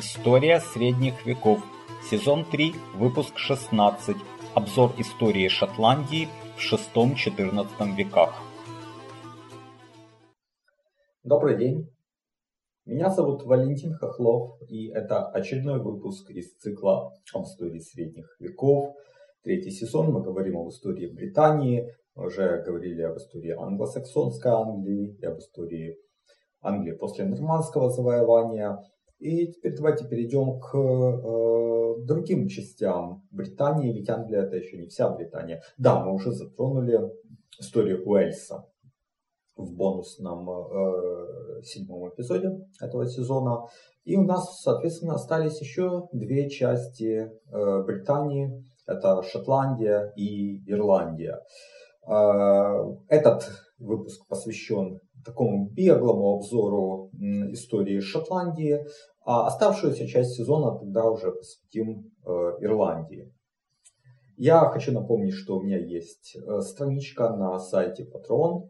История средних веков. Сезон 3, выпуск 16. Обзор истории Шотландии в VI-XIV веках. Добрый день. Меня зовут Валентин Хохлов, и это очередной выпуск из цикла об истории средних веков. Третий сезон мы говорим об истории Британии, уже говорили об истории англосаксонской Англии и об истории Англии после нормандского завоевания. И теперь давайте перейдем к э, другим частям Британии, ведь Англия это еще не вся Британия. Да, мы уже затронули историю Уэльса в бонусном э, седьмом эпизоде этого сезона. И у нас, соответственно, остались еще две части э, Британии. Это Шотландия и Ирландия. Э, этот выпуск посвящен такому беглому обзору истории Шотландии, а оставшуюся часть сезона тогда уже посвятим э, Ирландии. Я хочу напомнить, что у меня есть э, страничка на сайте Patreon,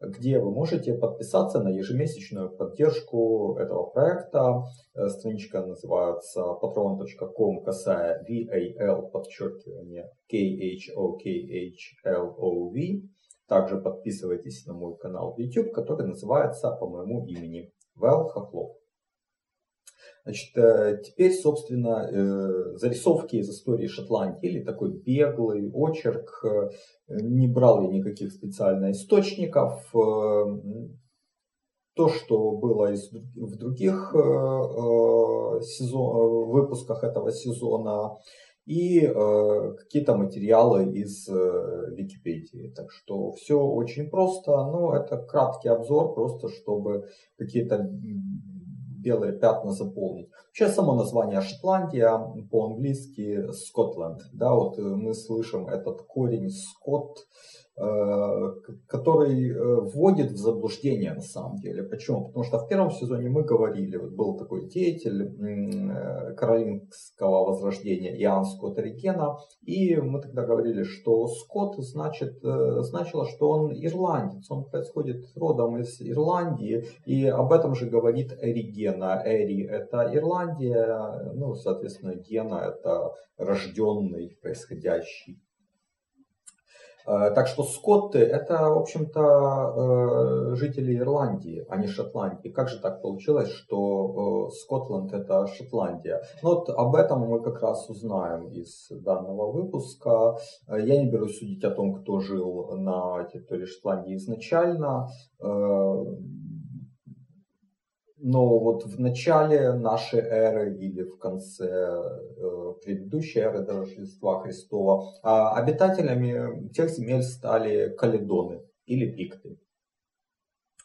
где вы можете подписаться на ежемесячную поддержку этого проекта. Э, страничка называется patreon.com касая VAL подчеркивание K-H-O-K-H-L-O-V. Также подписывайтесь на мой канал в YouTube, который называется по моему имени Вэл Хохлов. Значит, э, теперь, собственно, э, зарисовки из истории Шотландии или такой беглый очерк. Э, не брал я никаких специально источников. То, что было в других сезон, выпусках этого сезона, и э, какие-то материалы из э, Википедии. Так что все очень просто, но это краткий обзор, просто чтобы какие-то белые пятна заполнить. Вообще само название Шотландия по-английски Скотланд. Да, вот э, мы слышим этот корень Скотт, Э, который э, вводит в заблуждение на самом деле. Почему? Потому что в первом сезоне мы говорили, вот был такой деятель э, каролингского возрождения Иоанн Скотт Оригена, и мы тогда говорили, что Скотт значит, значило, что он ирландец, он происходит родом из Ирландии, и об этом же говорит Эригена. Эри это Ирландия, ну, соответственно, Гена это рожденный, происходящий Э, так что скотты это, в общем-то, э, жители Ирландии, а не Шотландии. Как же так получилось, что э, Скотланд это Шотландия? Ну вот об этом мы как раз узнаем из данного выпуска. Я не берусь судить о том, кто жил на территории Шотландии изначально но вот в начале нашей эры или в конце э, предыдущей эры до Рождества Христова э, обитателями тех земель стали каледоны или пикты.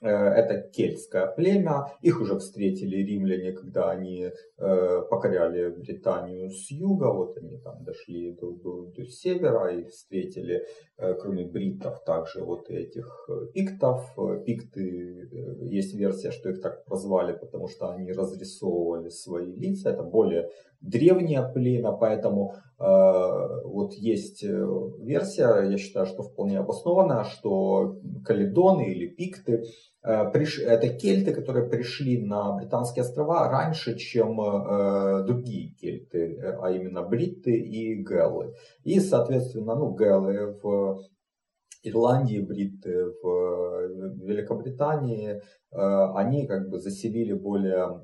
Э, это кельтское племя. Их уже встретили римляне, когда они э, покоряли Британию с юга. Вот они там дошли до, до, до севера и встретили, э, кроме бриттов, также вот этих пиктов. Пикты, есть версия, что их так прозвали, потому что они разрисовывали свои лица. Это более древнее племя, поэтому э, вот есть версия, я считаю, что вполне обоснованная, что каледоны или пикты Э, это кельты, которые пришли на Британские острова раньше, чем э, другие кельты, э, а именно бритты и гэллы. И, соответственно, ну, гэллы в Ирландии, бритты в Великобритании, они как бы заселили более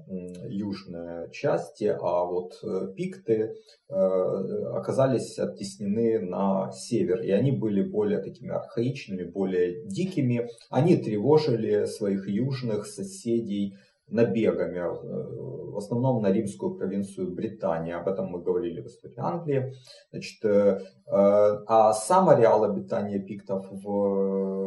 южные части, а вот пикты оказались оттеснены на север, и они были более такими архаичными, более дикими. Они тревожили своих южных соседей набегами, э, в основном на римскую провинцию Британии. Об этом мы говорили в истории Англии. Значит, э, а сам ареал обитания пиктов в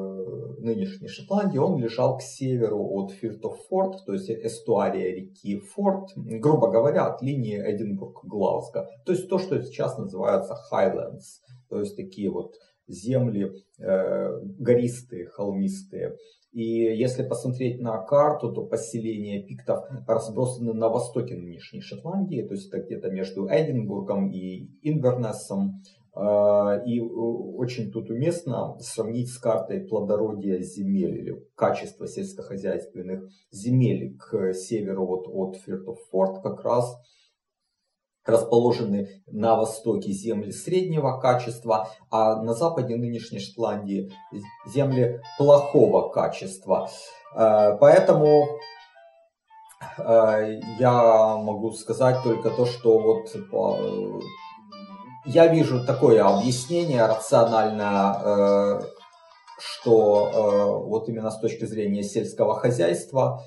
нынешней Шотландии, он лежал к северу от Фиртофорд, то есть эстуария реки Форд, грубо говоря, от линии Эдинбург-Глазго. То есть то, что сейчас называется Highlands, то есть такие вот земли э, гористые, холмистые. И если посмотреть на карту, то поселения пиктов разбросаны на востоке нынешней Шотландии, то есть это где-то между Эдинбургом и Инвернессом. И очень тут уместно сравнить с картой плодородия земель или качества сельскохозяйственных земель к северу вот от Фиртофорт как раз расположены на востоке земли среднего качества, а на западе нынешней Шотландии земли плохого качества. Э, поэтому э, я могу сказать только то, что вот э, я вижу такое объяснение рациональное, что вот именно с точки зрения сельского хозяйства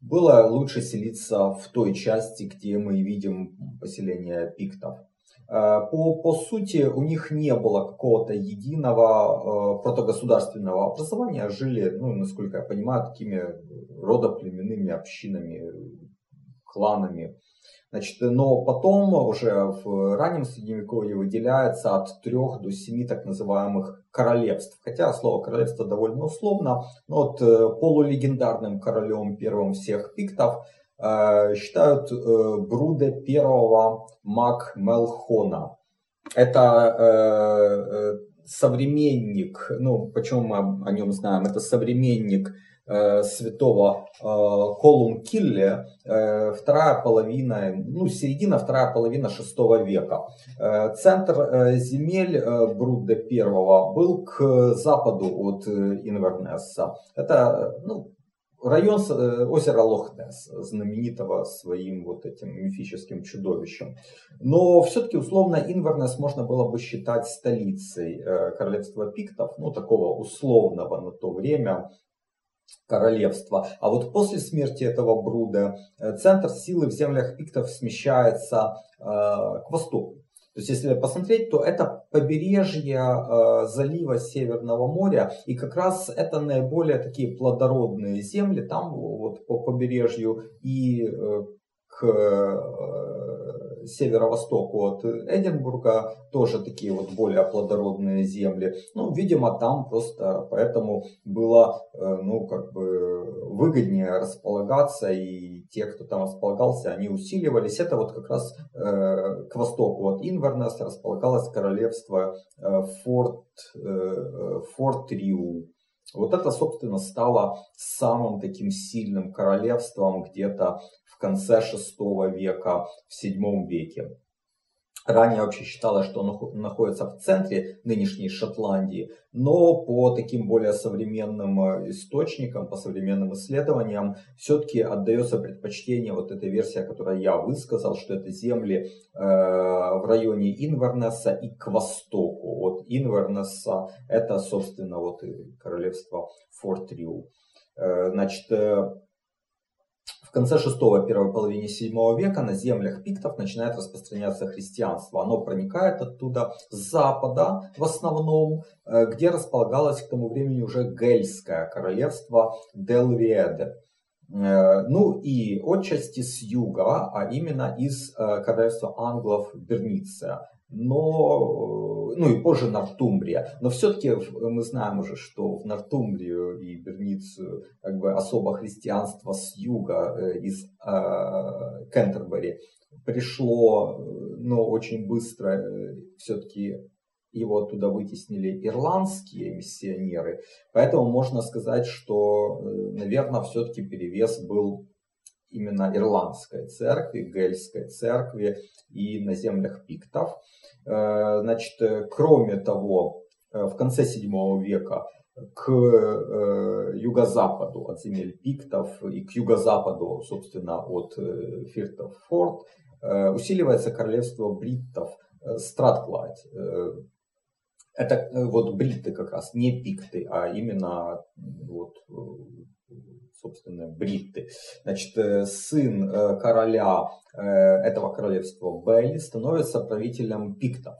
было лучше селиться в той части, где мы видим поселение пиктов. Э, по, по сути, у них не было какого-то единого э, протогосударственного образования, жили, ну, насколько я понимаю, такими родоплеменными общинами, кланами. Значит, но потом уже в раннем средневековье выделяется от трех до семи так называемых королевств. Хотя слово королевство довольно условно, но вот э, полулегендарным королем первым всех пиктов э, считают э, Бруде первого Мак Мелхона. Это э, современник, ну почему мы о нем знаем, это современник Э, святого э, Колум Килле, э, вторая половина, ну, середина, вторая половина шестого века. Центр земель Брудда первого был к западу от Инвернесса. Это, ну, район озера Лохнес, знаменитого своим вот этим мифическим чудовищем. Но все-таки условно Инвернес можно было бы считать столицей королевства пиктов, ну такого условного на то время королевства. А вот после смерти этого Бруда э, центр силы в землях пиктов смещается э, к востоку. То есть, если посмотреть, то это побережье э, залива Северного моря, и как раз это наиболее такие плодородные земли, там вот по побережью и э, к э, северо-востоку от Эдинбурга, тоже такие вот более плодородные земли. Ну, видимо, там просто поэтому было, э, ну, как бы выгоднее располагаться, и те, кто там располагался, они усиливались. Это вот как раз э, к востоку от Инвернеса располагалось королевство Форт, Форт Риу. Вот это, собственно, стало самым таким сильным королевством где-то в конце VI века, в VII веке. Ранее вообще считалось, что он находится в центре нынешней Шотландии, но по таким более современным э, источникам, по современным исследованиям, все-таки отдается предпочтение вот этой версии, которую я высказал, что это земли э, в районе Инвернесса и к востоку от Инвернесса. Это, собственно, вот и королевство Форт. Э, значит, э, в конце шестого, первой половине седьмого века на землях пиктов начинает распространяться христианство. Оно проникает оттуда с запада в основном, э, где располагалось к тому времени уже Гельское королевство Делвиеде. Э, ну и отчасти с юга, а именно из э, королевства англов Берниция но, ну и позже Нортумбрия. Но все-таки мы знаем уже, что в Нортумбрию и Берницию как бы особо христианство с юга, э, из э, Кентербери, пришло, но очень быстро э, все-таки его оттуда вытеснили ирландские миссионеры. Поэтому можно сказать, что, э, наверное, все-таки перевес был именно ирландской церкви, гельской церкви и на землях пиктов. Э, значит, э, кроме того, э, в конце 7 века к юго-западу от земель пиктов и к юго-западу, собственно, от Фиртов Форт усиливается королевство бриттов Стратклайд. Это вот бритты как раз, не пикты, а именно вот собственно, бритты. Значит, э, сын э, короля э, этого королевства Белли становится правителем пиктов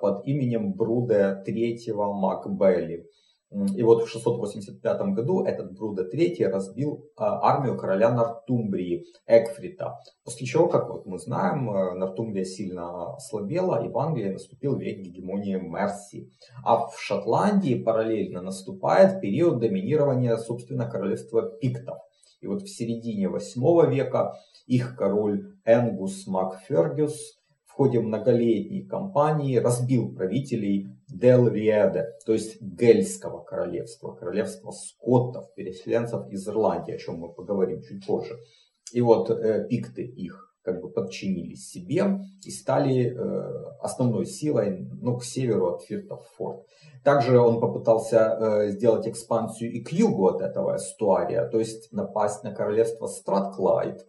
под именем Бруда III Макбелли. И вот в 685 году этот Бруда III разбил а, армию короля Нортумбрии Экфрита. После чего, как вот мы знаем, э, Нортумбрия сильно ослабела, и в Англии наступил век гегемонии Мерси. А в Шотландии параллельно наступает период доминирования, собственно, королевства Пиктов. И вот в середине 8 века их король Энгус Макфергюс ходе многолетней кампании разбил правителей Дел Риэде, то есть Гельского королевства, королевства скоттов, переселенцев из Ирландии, о чем мы поговорим чуть позже. И вот э, пикты их как бы подчинились себе и стали э, основной силой ну, к северу от Фиртов форт. Также он попытался э, сделать экспансию и к югу от этого эстуария, то есть напасть на королевство Стратклайд.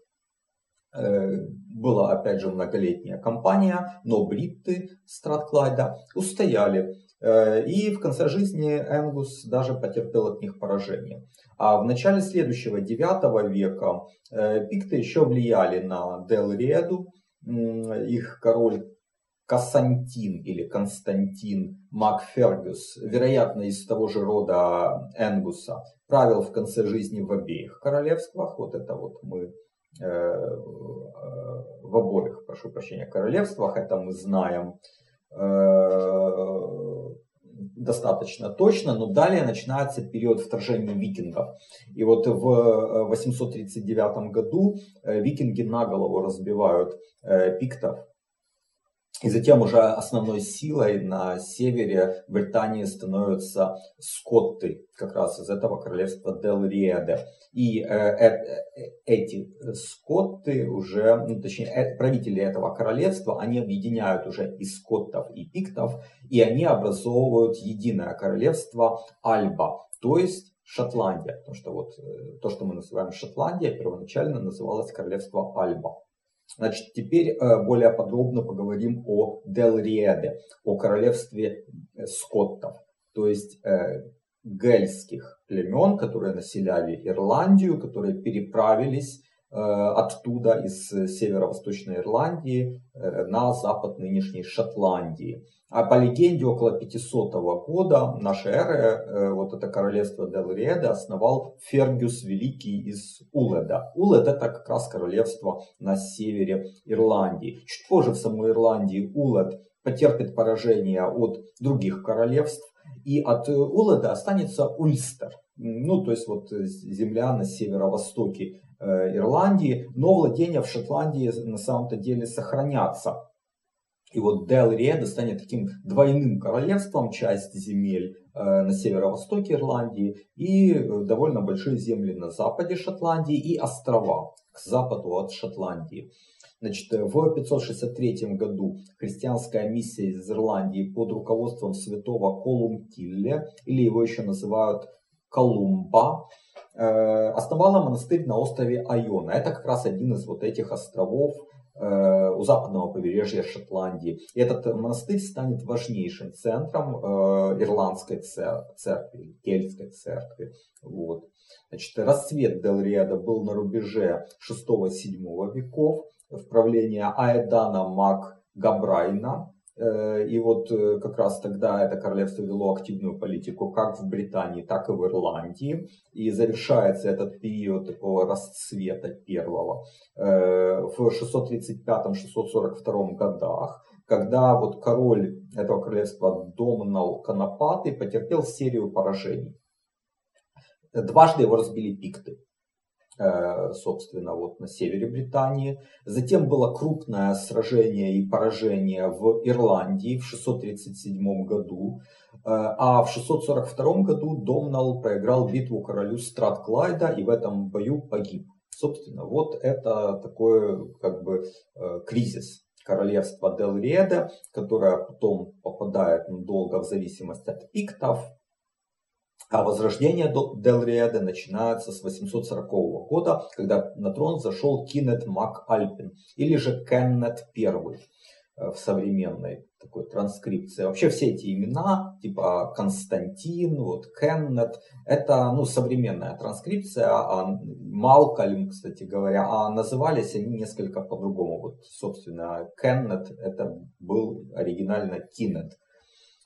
Э, была опять же многолетняя кампания, но бритты Стратклайда устояли. Э, и в конце жизни Энгус даже потерпел от них поражение. А в начале следующего, 9 века, э, пикты еще влияли на Делриеду. Их король Кассантин или Константин Макфергус, вероятно, из того же рода Энгуса, правил в конце жизни в обеих королевствах. Вот это вот мы в обоих, прошу прощения, королевствах, это мы знаем достаточно точно, но далее начинается период вторжения викингов. И вот в 839 э, году э, викинги на голову разбивают э, пиктов, и затем уже основной силой на севере Британии становятся скотты, как раз из этого королевства Делриеде. И э, э, эти скотты уже, ну, точнее, э, правители этого королевства, они объединяют уже и скоттов, и пиктов, и они образовывают единое королевство Альба, то есть Шотландия. Потому что вот э, то, что мы называем Шотландия, первоначально называлось королевство Альба. Значит, теперь э, более подробно поговорим о Делриеде, о королевстве э, скоттов, то есть э, гельских племен, которые населяли Ирландию, которые переправились оттуда, из северо-восточной Ирландии, на запад нынешней Шотландии. А по легенде, около 500 года нашей эры э, вот это королевство Делриеда основал Фергюс Великий из Уледа. Улед это как раз королевство на севере Ирландии. Чуть позже в самой Ирландии Улед потерпит поражение от других королевств, и от Уледа останется Ульстер. Ну, то есть вот земля на северо-востоке э, Ирландии, но владения в Шотландии на самом-то деле сохранятся. И вот Дел-Риеда станет таким двойным королевством, часть земель э, на северо-востоке Ирландии и э, довольно большие земли на западе Шотландии и острова к западу от Шотландии. Значит, в 563 году христианская миссия из Ирландии под руководством святого Колумтилле, или его еще называют Колумба, э, основала монастырь на острове Айона. Это как раз один из вот этих островов, Э, у западного побережья Шотландии. И этот монастырь станет важнейшим центром э, ирландской церкви, кельтской церкви. Вот. Значит, расцвет Делриада был на рубеже 6-7 веков в правлении Аэдана Мак Габрайна, Э, и вот э, как раз тогда это королевство вело активную политику как в Британии, так и в Ирландии. И завершается этот период такого расцвета первого э, в 635-642 годах, когда вот король этого королевства Домнал Конопатый потерпел серию поражений. Дважды его разбили пикты. Э, собственно, вот на севере Британии. Затем было крупное сражение и поражение в Ирландии в 637 году. Э, а в 642 году Домнал проиграл битву королю Стратклайда и в этом бою погиб. Собственно, вот это такой как бы э, кризис королевства Делриеда, которое потом попадает надолго в зависимость от пиктов, а возрождение Делриэда начинается с 840 года, когда на трон зашел Кинет Мак Альпин, или же Кеннет I э, в современной такой транскрипции. Вообще все эти имена, типа Константин, вот Кеннет, это ну, современная транскрипция, а Малкольм, кстати говоря, а назывались они несколько по-другому. Вот, собственно, Кеннет это был оригинально Кинет.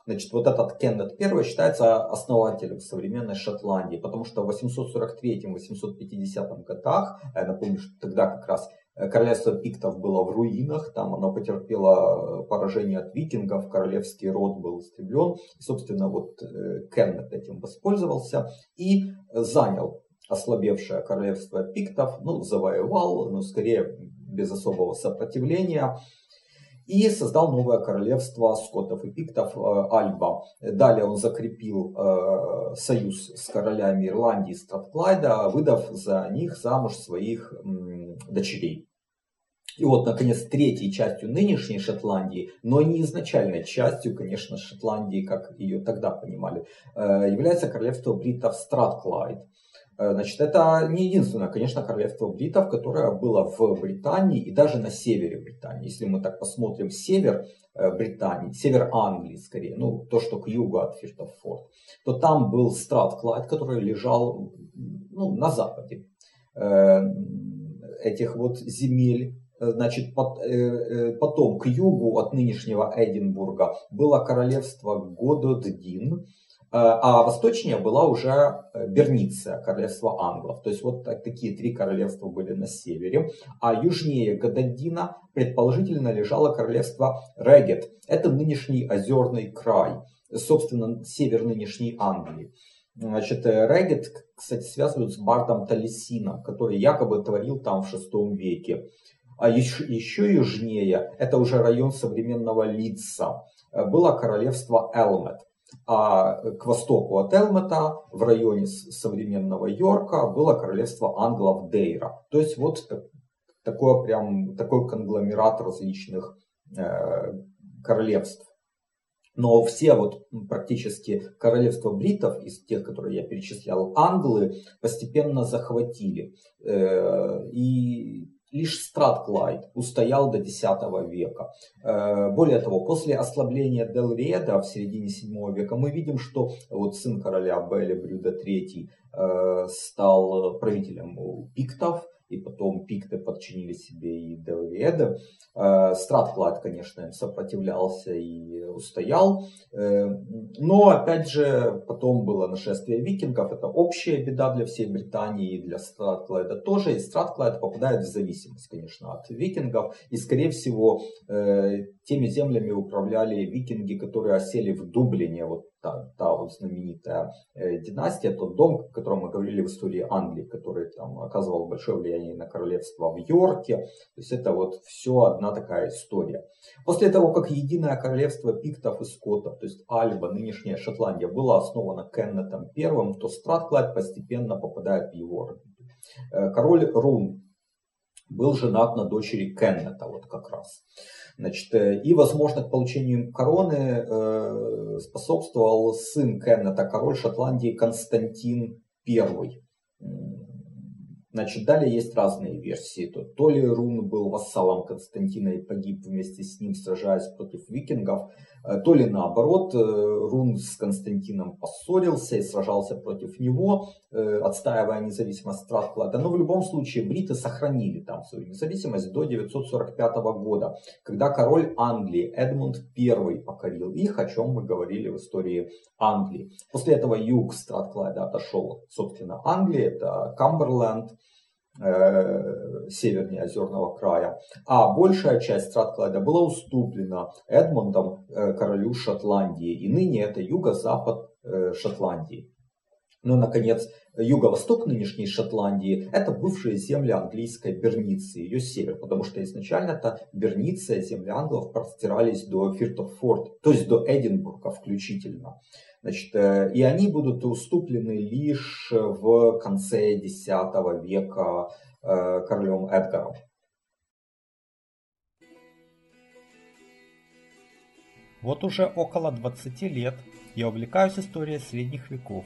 Значит, вот этот Кеннет I считается основателем современной Шотландии, потому что в 843-850 годах, я напомню, что тогда как раз э, королевство пиктов было в руинах, там оно потерпело э, поражение от викингов, королевский род был истреблен. И, собственно, вот э, Кеннет этим воспользовался и занял ослабевшее королевство пиктов, ну, завоевал, но скорее без особого сопротивления. И создал новое королевство скотов и пиктов Альба. Далее он закрепил союз с королями Ирландии и Стратклайда, выдав за них замуж своих дочерей. И вот, наконец, третьей частью нынешней Шотландии, но не изначальной частью, конечно, Шотландии, как ее тогда понимали, является королевство бритов Стратклайд. Э, значит, это не единственное, конечно, королевство бритов, которое было в Британии и даже на севере Британии. Если мы так посмотрим север э, Британии, север Англии скорее, ну то, что к югу от Фиртофорд, то там был Стратклайд, который лежал ну, на западе э, этих вот земель. Значит, потом к югу от нынешнего Эдинбурга было королевство Гододдин, а восточнее была уже э, Берниция, королевство англов. То есть вот такие три королевства были на севере. А южнее Гададина предположительно лежало королевство Регет. Это нынешний озерный край, собственно, север нынешней Англии. Значит, э, Регет, кстати, связывают с Бартом Талисином, который якобы творил там в VI веке. А еще, еще южнее, это уже район современного Лидса, было королевство Элмет а к востоку от Элмета, в районе современного Йорка, было королевство англов Дейра. То есть вот такое прям, такой конгломерат различных э, королевств. Но все вот практически королевства бритов, из тех, которые я перечислял, англы постепенно захватили. Э, и Лишь Стратклайд устоял до X века. Э, более того, после ослабления Делреда в середине VII века мы видим, что вот сын короля Белли Брюда III э, стал правителем пиктов, и потом пикты подчинили себе и Делриеда. Э, Стратклад, конечно, им сопротивлялся и устоял. Э, но, опять же, потом было нашествие викингов. Это общая беда для всей Британии и для Стратклайда тоже. И Стратклайд попадает в зависимость, конечно, от викингов. И, скорее всего, э, теми землями управляли викинги, которые осели в Дублине, вот та, та вот знаменитая э, династия, тот дом, о котором мы говорили в истории Англии, который там оказывал большое влияние на королевство в Йорке. То есть это вот все одна такая история. После того, как единое королевство пиктов и скотов, то есть Альба, нынешняя Шотландия, было основано Кеннетом I, то Стратклайд постепенно попадает в его э, Король Рун был женат на дочери Кеннета, вот как раз. Значит, э, и, возможно, к получению короны э, способствовал сын Кеннета, король Шотландии Константин I. Значит, далее есть разные версии. То, то ли Рун был вассалом Константина и погиб вместе с ним, сражаясь против викингов, Э, то ли наоборот, э, Рун с Константином поссорился и сражался против него, э, отстаивая независимость Стратклада. Но в любом случае бриты сохранили там свою независимость до 945 года, когда король Англии Эдмунд I покорил их, о чем мы говорили в истории Англии. После этого юг Стратклада отошел, собственно, Англии, это Камберленд, севернее озерного края, а большая часть Стратклайда была уступлена Эдмондом, э, королю Шотландии, и ныне это юго-запад э, Шотландии. Ну, наконец, юго-восток нынешней Шотландии – это бывшие земли английской Берниции, ее север, потому что изначально это Берниция, земли англов простирались до Фиртофорд, то есть до Эдинбурга включительно. Значит, э, и они будут уступлены лишь в конце X века э, королем Эдгаром. Вот уже около 20 лет я увлекаюсь историей средних веков,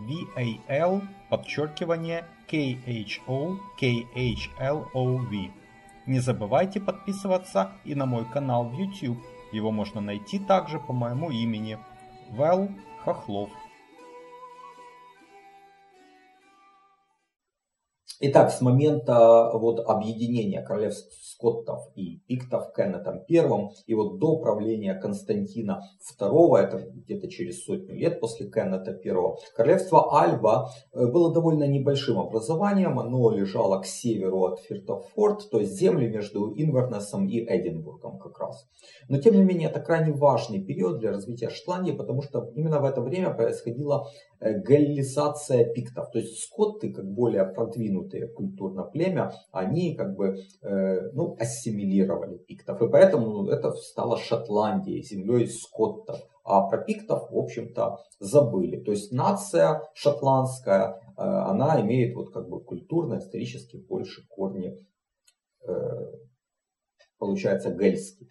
VAL подчеркивание KHO KHLOV. Не забывайте подписываться и на мой канал в YouTube. Его можно найти также по моему имени Вэл Хохлов. Итак, с момента вот объединения королевств скоттов и пиктов Кеннетом I, и вот до правления Константина II, это где-то через сотню лет после Кеннета I, королевство Альба э, было довольно небольшим образованием, оно лежало к северу от Фиртофорд, то есть земли между Инвернесом и Эдинбургом как раз. Но тем не менее это крайне важный период для развития Шотландии, потому что именно в это время происходила Э, галлизация пиктов. То есть скотты, как более продвинутые культурно племя, они как бы э, ну, ассимилировали пиктов. И поэтому это стало Шотландией, землей скоттов. А про пиктов, в общем-то, забыли. То есть нация шотландская, э, она имеет вот как бы культурно, исторически больше корни, получается, гельские.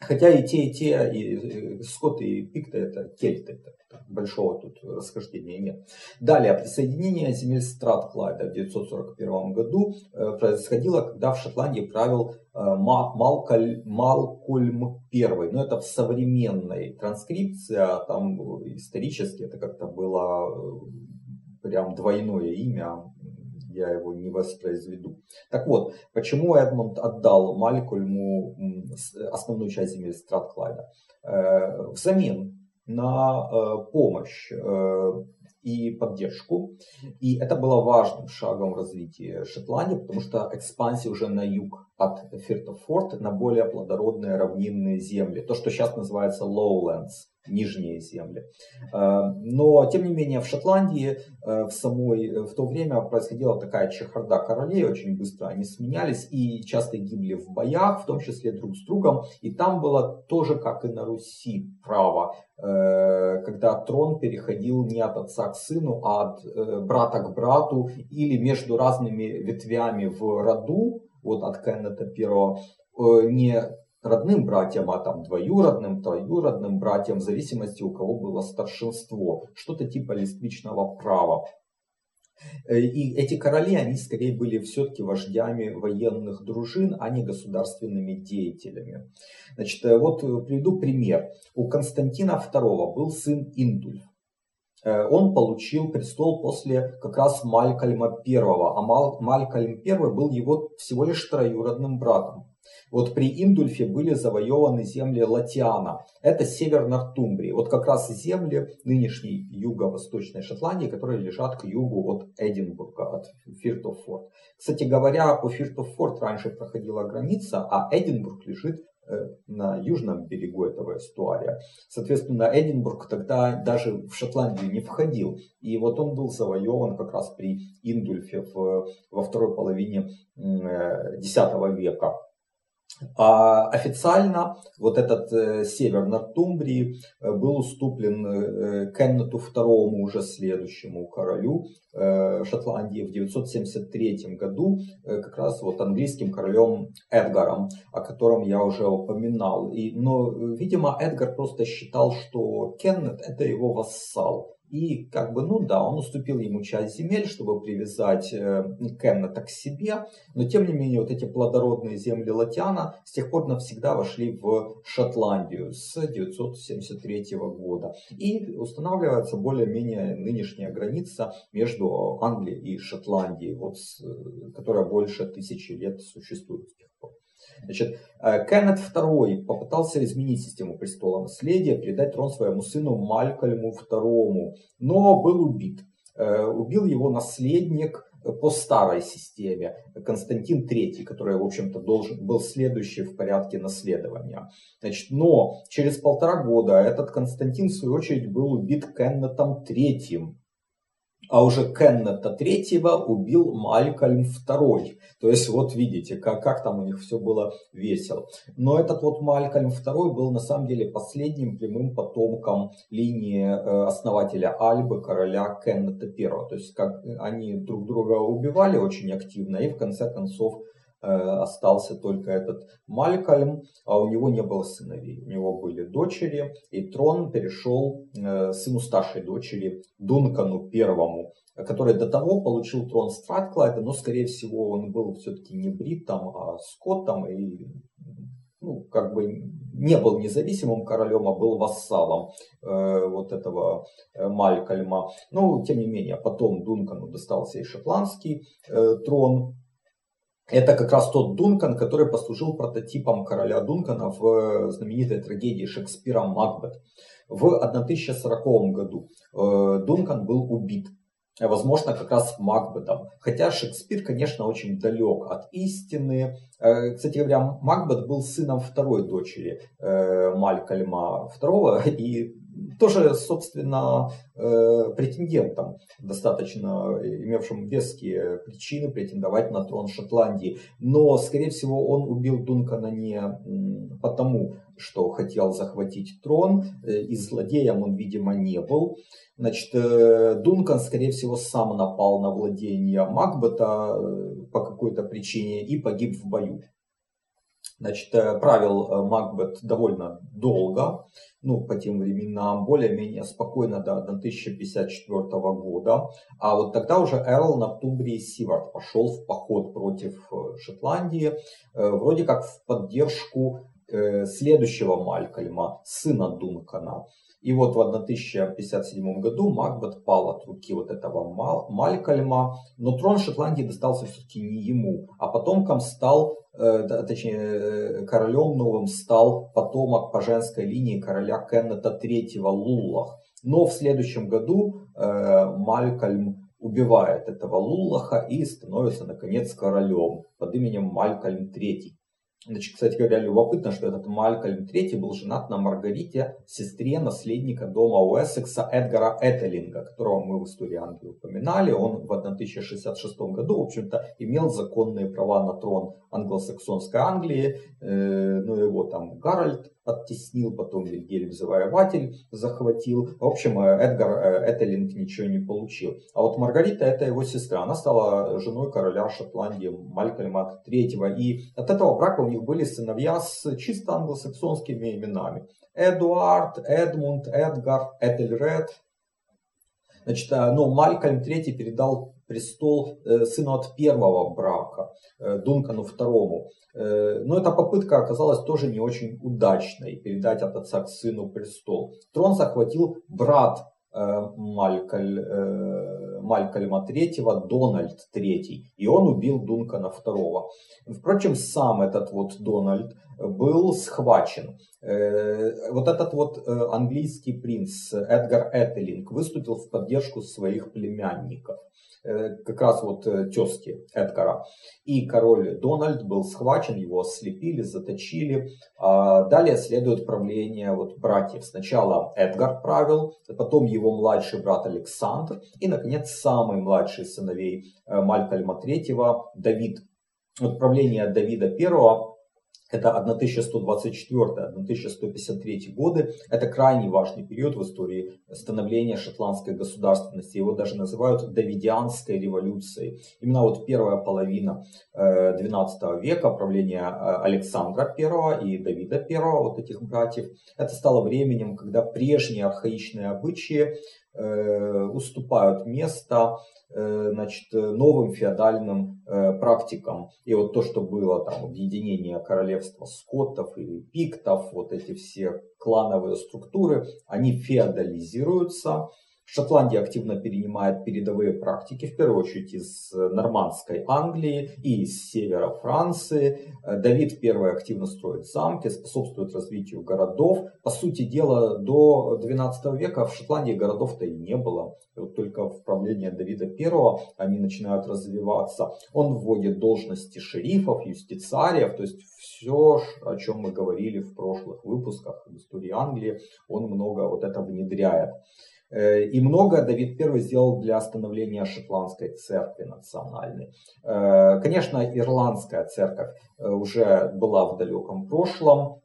Хотя и те, и те, и скотты, и пикты это кельты, это большого тут расхождения нет. Далее, присоединение земель Стратклайда в 941 году э, происходило, когда в Шотландии правил э, Малкольм, Малкольм I. Но это в современной транскрипции, а там исторически это как-то было э, прям двойное имя, я его не воспроизведу. Так вот, почему Эдмунд отдал Малькольму основную часть земель Стратклайда? Взамен на э, помощь э, и поддержку. И это было важным шагом в развитии Шотландии, потому что экспансия уже на юг от Фиртофорт на более плодородные равнинные земли. То, что сейчас называется lowlands, нижние земли. Э, но, тем не менее, в Шотландии в, самой, в то время происходила такая чехарда королей, очень быстро они сменялись и часто гибли в боях, в том числе друг с другом. И там было тоже, как и на Руси, право Э, когда трон переходил не от отца к сыну, а от э, брата к брату или между разными ветвями в роду, вот от Кеннета первого, э, не родным братьям, а там двоюродным, троюродным братьям, в зависимости у кого было старшинство, что-то типа листвичного права. Э, и эти короли, они скорее были все-таки вождями военных дружин, а не государственными деятелями. Значит, э, вот э, приведу пример. У Константина II был сын Индульф. Он получил престол после как раз Малькольма I, а Малькольм I был его всего лишь троюродным братом. Вот при Индульфе были завоеваны земли Латиана. Это север Нортумбрии. Вот как раз земли нынешней юго-восточной Шотландии, которые лежат к югу от Эдинбурга, от Фиртофорд. Кстати говоря, по Фиртофорд раньше проходила граница, а Эдинбург лежит э, на южном берегу этого эстуария. Соответственно, Эдинбург тогда даже в Шотландию не входил. И вот он был завоеван как раз при Индульфе в, во второй половине X э, века. А официально вот этот э, север Нортумбрии э, был уступлен э, Кеннету II, уже следующему королю Шотландии в 973 году, как раз вот английским королем Эдгаром, о котором я уже упоминал. И, но, видимо, Эдгар просто считал, что Кеннет это его вассал. И как бы, ну да, он уступил ему часть земель, чтобы привязать э, Кеннета к себе, но тем не менее вот эти плодородные земли Латиана с тех пор навсегда вошли в Шотландию с 973 года. И устанавливается более-менее нынешняя граница между Англией и Шотландией, вот, э, которая больше тысячи лет существует с. Значит, э, Кеннет II попытался изменить систему престола наследия, передать трон своему сыну Малькольму II, но был убит. Э, убил его наследник по старой системе, Константин III, который, в общем-то, должен был следующий в порядке наследования. Значит, но через полтора года этот Константин, в свою очередь, был убит Кеннетом III, а уже Кеннета третьего убил Малькольм второй. То есть вот видите, как, как там у них все было весело. Но этот вот Малькольм второй был на самом деле последним прямым потомком линии э, основателя Альбы, короля Кеннета первого. То есть как они друг друга убивали очень активно и в конце концов Э, остался только этот Малькольм, а у него не было сыновей, у него были дочери, и трон перешел э, сыну старшей дочери Дункану первому, который до того получил трон Стратклайда, но скорее всего он был все-таки не бритом, а скоттом, и ну, ну, как бы не был независимым королем, а был вассалом э, вот этого э, Малькольма. Но, тем не менее, потом Дункану достался и шотландский э, трон. Это как раз тот Дункан, который послужил прототипом короля Дункана в э, знаменитой трагедии Шекспира «Макбет». В 1040 году э, Дункан был убит возможно, как раз Макбетом. Хотя Шекспир, конечно, очень далек от истины. Э, кстати говоря, Макбет был сыном второй дочери Малькольма II и тоже, собственно, э, претендентом, достаточно имевшим веские причины претендовать на трон Шотландии. Но, скорее всего, он убил Дункана не потому, что хотел захватить трон, и злодеем он, видимо, не был. Значит, э, Дункан, скорее всего, сам напал на владение Макбета э, по какой-то причине и погиб в бою. Значит, э, правил Макбет довольно долго, ну, по тем временам, более-менее спокойно до 1054 года. А вот тогда уже Эрл Нортумбрии Сивард пошел в поход против Шотландии, вроде как в поддержку следующего Малькольма, сына Дункана. И вот в 1057 году Макбет пал от руки вот этого Малькольма, но трон Шотландии достался все-таки не ему, а потомкам стал, э, точнее э, королем новым стал потомок по женской линии короля Кеннета III Луллах. Но в следующем году э, Малькольм убивает этого Луллаха и становится наконец королем под именем Малькольм III. Значит, кстати говоря, любопытно, что этот Малькольм III был женат на Маргарите, сестре наследника дома Уэссекса Эдгара Этелинга, которого мы в истории Англии упоминали. Он в 1066 году, в общем-то, имел законные права на трон англосаксонской Англии. Э, ну, его там Гарольд оттеснил, потом Вильгельм Завоеватель захватил. В общем, э, Эдгар э, Этелинг ничего не получил. А вот Маргарита, это его сестра, она стала женой короля Шотландии Малькольма III. И от этого брака у них были сыновья с чисто англосаксонскими именами. Эдуард, Эдмунд, Эдгар, Этельред. Значит, ну, Малькольм III передал престол э, сыну от первого брака, э, Дункану второму. Э, но эта попытка оказалась тоже не очень удачной, передать от отца к сыну престол. Трон захватил брат Малькольм Малькольма III, Дональд III, и он убил Дункана II. Впрочем, сам этот вот Дональд был схвачен. Э, вот этот вот э, английский принц Эдгар Этелинг выступил в поддержку своих племянников э, как раз вот тезки Эдгара. И король Дональд был схвачен, его ослепили, заточили. А далее следует правление вот братьев. Сначала Эдгар правил, потом его младший брат Александр и, наконец, самый младший сыновей Малькольма III Давид. Вот правление Давида I это 1124-1153 годы. Это крайне важный период в истории становления шотландской государственности. Его даже называют Давидианской революцией. Именно вот первая половина 12 э, века, правления э, Александра I и Давида I, вот этих братьев, это стало временем, когда прежние архаичные обычаи уступают место э, значит, новым феодальным э, практикам. И вот то, что было там объединение королевства скоттов и пиктов, вот эти все клановые структуры, они феодализируются, Шотландия активно перенимает передовые практики, в первую очередь из э, нормандской Англии и из севера Франции. Э, Давид I активно строит замки, способствует развитию городов. По сути дела, до 12 века в Шотландии городов-то и не было. И вот только в правлении Давида I они начинают развиваться. Он вводит должности шерифов, юстициариев, то есть все, о чем мы говорили в прошлых выпусках в истории Англии, он много вот это внедряет. Э, и много Давид I сделал для становления шотландской церкви национальной. Э, конечно, ирландская церковь э, уже была в далеком прошлом.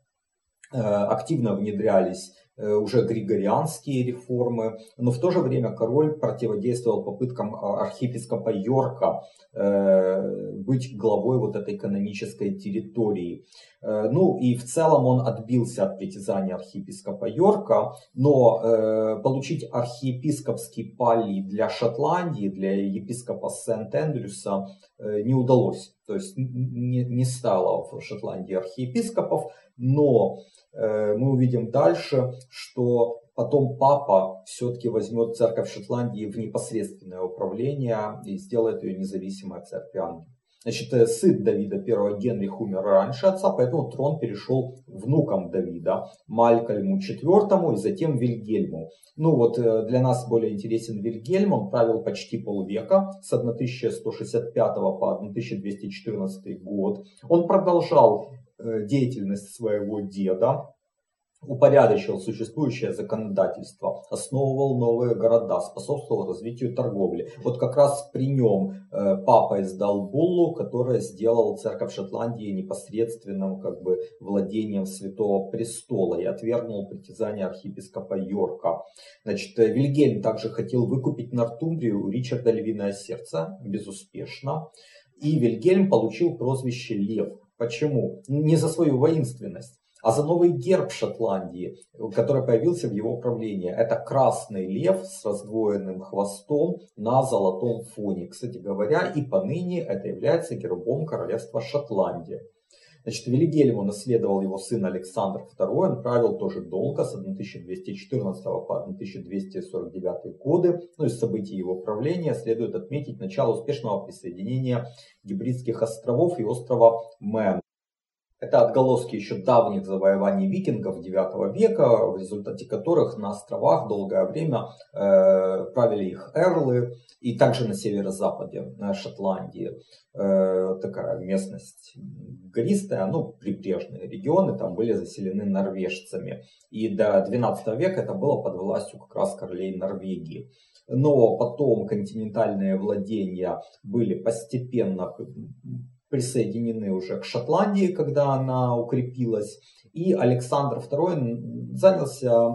Активно внедрялись уже григорианские реформы, но в то же время король противодействовал попыткам архиепископа Йорка быть главой вот этой канонической территории. Ну и в целом он отбился от притязания архиепископа Йорка, но получить архиепископский палий для Шотландии, для епископа Сент-Эндрюса не удалось. То есть не, стало в Шотландии архиепископов, но э, мы увидим дальше, что потом папа все-таки возьмет церковь Шотландии в непосредственное управление и сделает ее независимой от церкви Англии. Значит, э, сын Давида I Генрих умер раньше отца, поэтому трон перешел внукам Давида, Малькольму IV и затем Вильгельму. Ну вот э, для нас более интересен Вильгельм, он правил почти полвека, с 1165 по 1214 год. Он продолжал э, деятельность своего деда, упорядочил существующее законодательство, основывал новые города, способствовал развитию торговли. Вот как раз при нем э, папа издал буллу, которая сделала церковь Шотландии непосредственным как бы владением Святого Престола и отвергнул притязания архиепископа Йорка. Значит, э, Вильгельм также хотел выкупить Нортумбрию у Ричарда Львиное Сердце, безуспешно. И Вильгельм получил прозвище Лев. Почему? Не за свою воинственность, а за новый герб Шотландии, который появился в его правлении. Это красный лев с раздвоенным хвостом на золотом фоне. Кстати говоря, и поныне это является гербом королевства Шотландия. Значит, Велигельму наследовал его сын Александр II, он правил тоже долго, с 1214 по 1249 годы. Ну, из событий его правления следует отметить начало успешного присоединения гибридских островов и острова Мэн это отголоски еще давних завоеваний викингов IX века, в результате которых на островах долгое время э, правили их эрлы, и также на северо-западе на Шотландии э, такая местность гористая, ну, прибрежные регионы там были заселены норвежцами. И до XII века это было под властью как раз королей Норвегии. Но потом континентальные владения были постепенно присоединены уже к Шотландии, когда она укрепилась. И Александр II занялся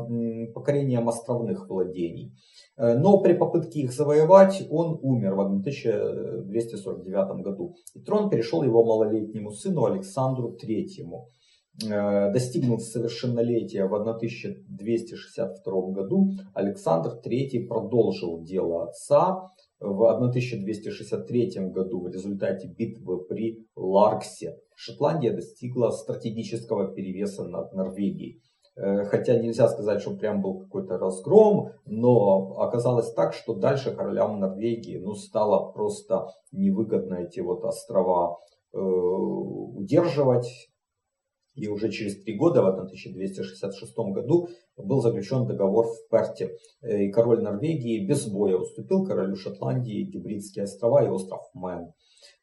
покорением островных владений. Э, но при попытке их завоевать он умер в 1249 году. И трон перешел его малолетнему сыну Александру III. Э, достигнув совершеннолетия в 1262 году, Александр III продолжил дело отца в 1263 году в результате битвы при Ларксе Шотландия достигла стратегического перевеса над Норвегией. Э, хотя нельзя сказать, что прям был какой-то разгром, но оказалось так, что дальше королям Норвегии ну, стало просто невыгодно эти вот острова э, удерживать. И уже через три года, в 1266 году, был заключен договор в Перте. Э, и король Норвегии без боя уступил королю Шотландии Гибридские острова и остров Мэн.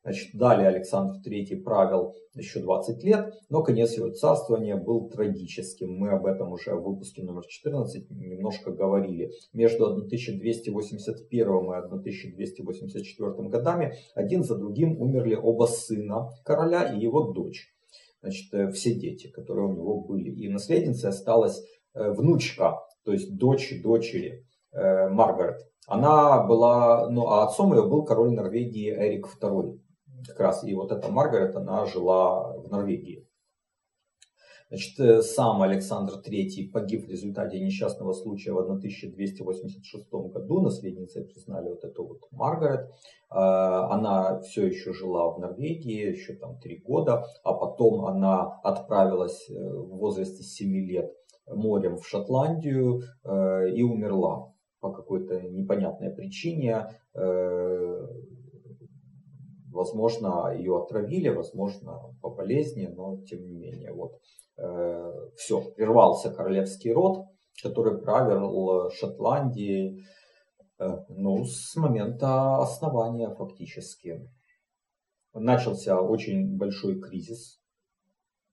Значит, далее Александр III правил еще 20 лет, но конец его царствования был трагическим. Мы об этом уже в выпуске номер 14 немножко говорили. Между 1281 и 1284 годами один за другим умерли оба сына короля и его дочь значит, э, все дети, которые у него были. И наследницей осталась э, внучка, то есть дочь дочери э, Маргарет. Она была, ну а отцом ее был король Норвегии Эрик II. Как раз и вот эта Маргарет, она жила в Норвегии. Значит, э, сам Александр III погиб в результате несчастного случая в 1286 году. Наследницей признали вот эту вот Маргарет. А, она все еще жила в Норвегии, еще там три года, а потом она отправилась э, в возрасте 7 лет морем в Шотландию э, и умерла по какой-то непонятной причине. Возможно, ее отравили, возможно, по болезни, но тем не менее. Вот э, все, прервался королевский род, который правил Шотландией э, ну, с момента основания фактически. Начался очень большой кризис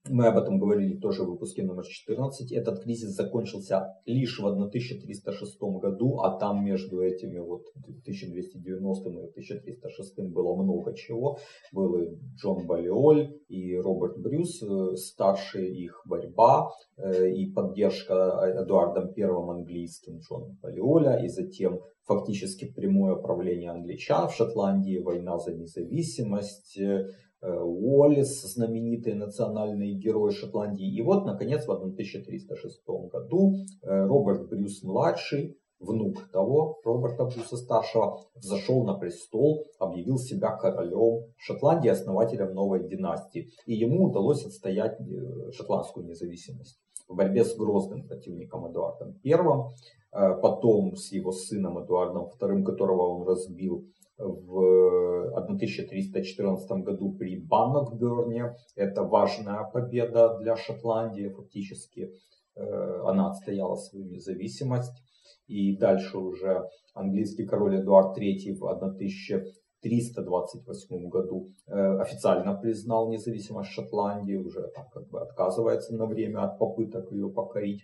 Мы об этом говорили тоже в выпуске номер 14. Этот кризис закончился лишь в 1306 году, а там между этими вот 1290 и 1306 было много чего. Был и Джон Балиоль, и Роберт Брюс, э, старшая их борьба э, и поддержка Эдуардом I английским Джоном Балиоля, и затем фактически прямое правление англичан в Шотландии, война за независимость, э, Уоллес, знаменитый национальный герой Шотландии. И вот, наконец, в 1306 году э, Роберт Брюс-младший, внук того, Роберта Брюса-старшего, взошел на престол, объявил себя королем Шотландии, основателем новой династии. И ему удалось отстоять э, шотландскую независимость в борьбе с грозным противником Эдуардом I, э, потом с его сыном Эдуардом II, которого он разбил в 1314 году при Баннокберне. Это важная победа для Шотландии, фактически э, она отстояла свою независимость. И дальше уже английский король Эдуард III в 1328 году э, официально признал независимость Шотландии, уже как бы отказывается на время от попыток ее покорить.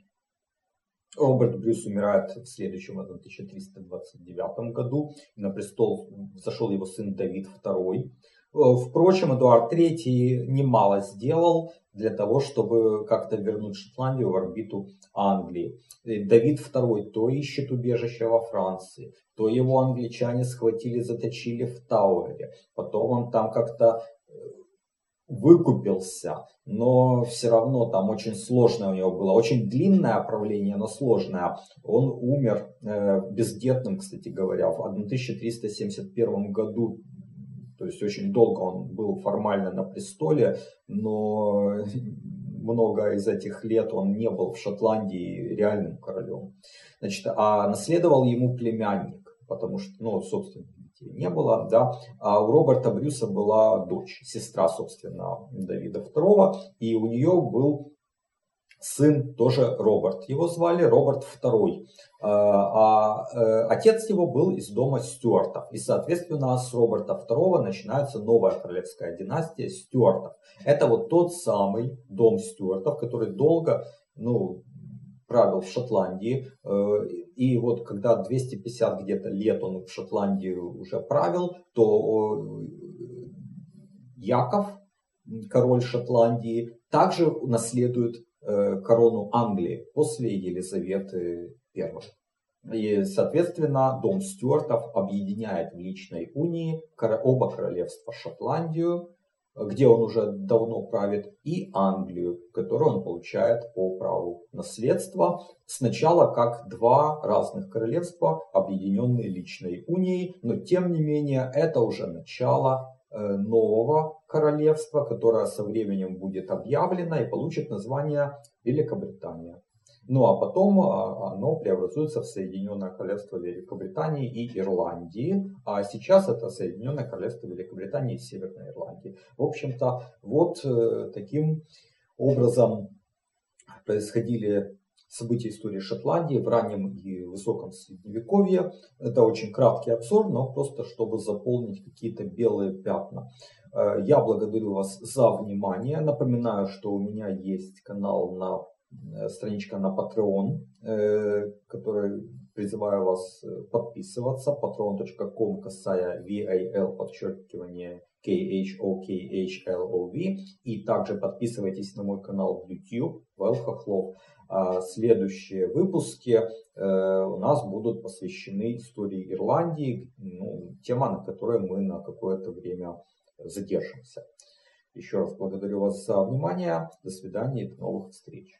Роберт Брюс умирает в следующем 1329 году. На престол зашел его сын Давид II. Э, впрочем, Эдуард III немало сделал для того, чтобы как-то вернуть Шотландию в орбиту Англии. Э, Давид II то ищет убежище во Франции, то его англичане схватили, заточили в Тауэре. Потом он там как-то выкупился, но все равно там очень сложное у него было, очень длинное правление, но сложное. Он умер э, бездетным, кстати говоря, в 1371 году, то есть очень долго он был формально на престоле, но много из этих лет он не был в Шотландии реальным королем. Значит, а наследовал ему племянник, потому что, ну, собственно, не было, да, а у Роберта Брюса была дочь, сестра, собственно, Давида II, и у нее был сын тоже Роберт. Его звали Роберт II. А, а э, отец его был из дома Стюартов. И, соответственно, с Роберта II начинается новая королевская династия Стюартов. Это вот тот самый дом Стюартов, который долго, ну, правил в Шотландии. Э, и вот когда 250 где-то лет он в Шотландии уже правил, то Яков, король Шотландии, также наследует э, корону Англии после Елизаветы I. И, соответственно, дом Стюартов объединяет в личной унии оба королевства Шотландию, где он уже давно правит, и Англию, которую он получает по праву наследства. Сначала как два разных королевства, объединенные личной унией, но тем не менее это уже начало э, нового королевства, которое со временем будет объявлено и получит название Великобритания. Ну а потом а, оно преобразуется в Соединенное Королевство Великобритании и Ирландии. А сейчас это Соединенное Королевство Великобритании и Северной Ирландии. В общем-то, вот э, таким образом происходили события истории Шотландии в раннем и высоком средневековье. Это очень краткий обзор, но просто чтобы заполнить какие-то белые пятна. Э, я благодарю вас за внимание. Напоминаю, что у меня есть канал на страничка на Patreon, э, который призываю вас э, подписываться. patreon.com касая VAL подчеркивание KHOKHLOV. И также подписывайтесь на мой канал в YouTube Вэл Хохлов. А следующие выпуски у нас будут посвящены истории Ирландии, ну, тема, на которой мы на какое-то время задержимся. Еще раз благодарю вас за внимание. До свидания и до новых встреч.